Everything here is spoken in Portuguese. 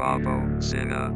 Robo Sinner.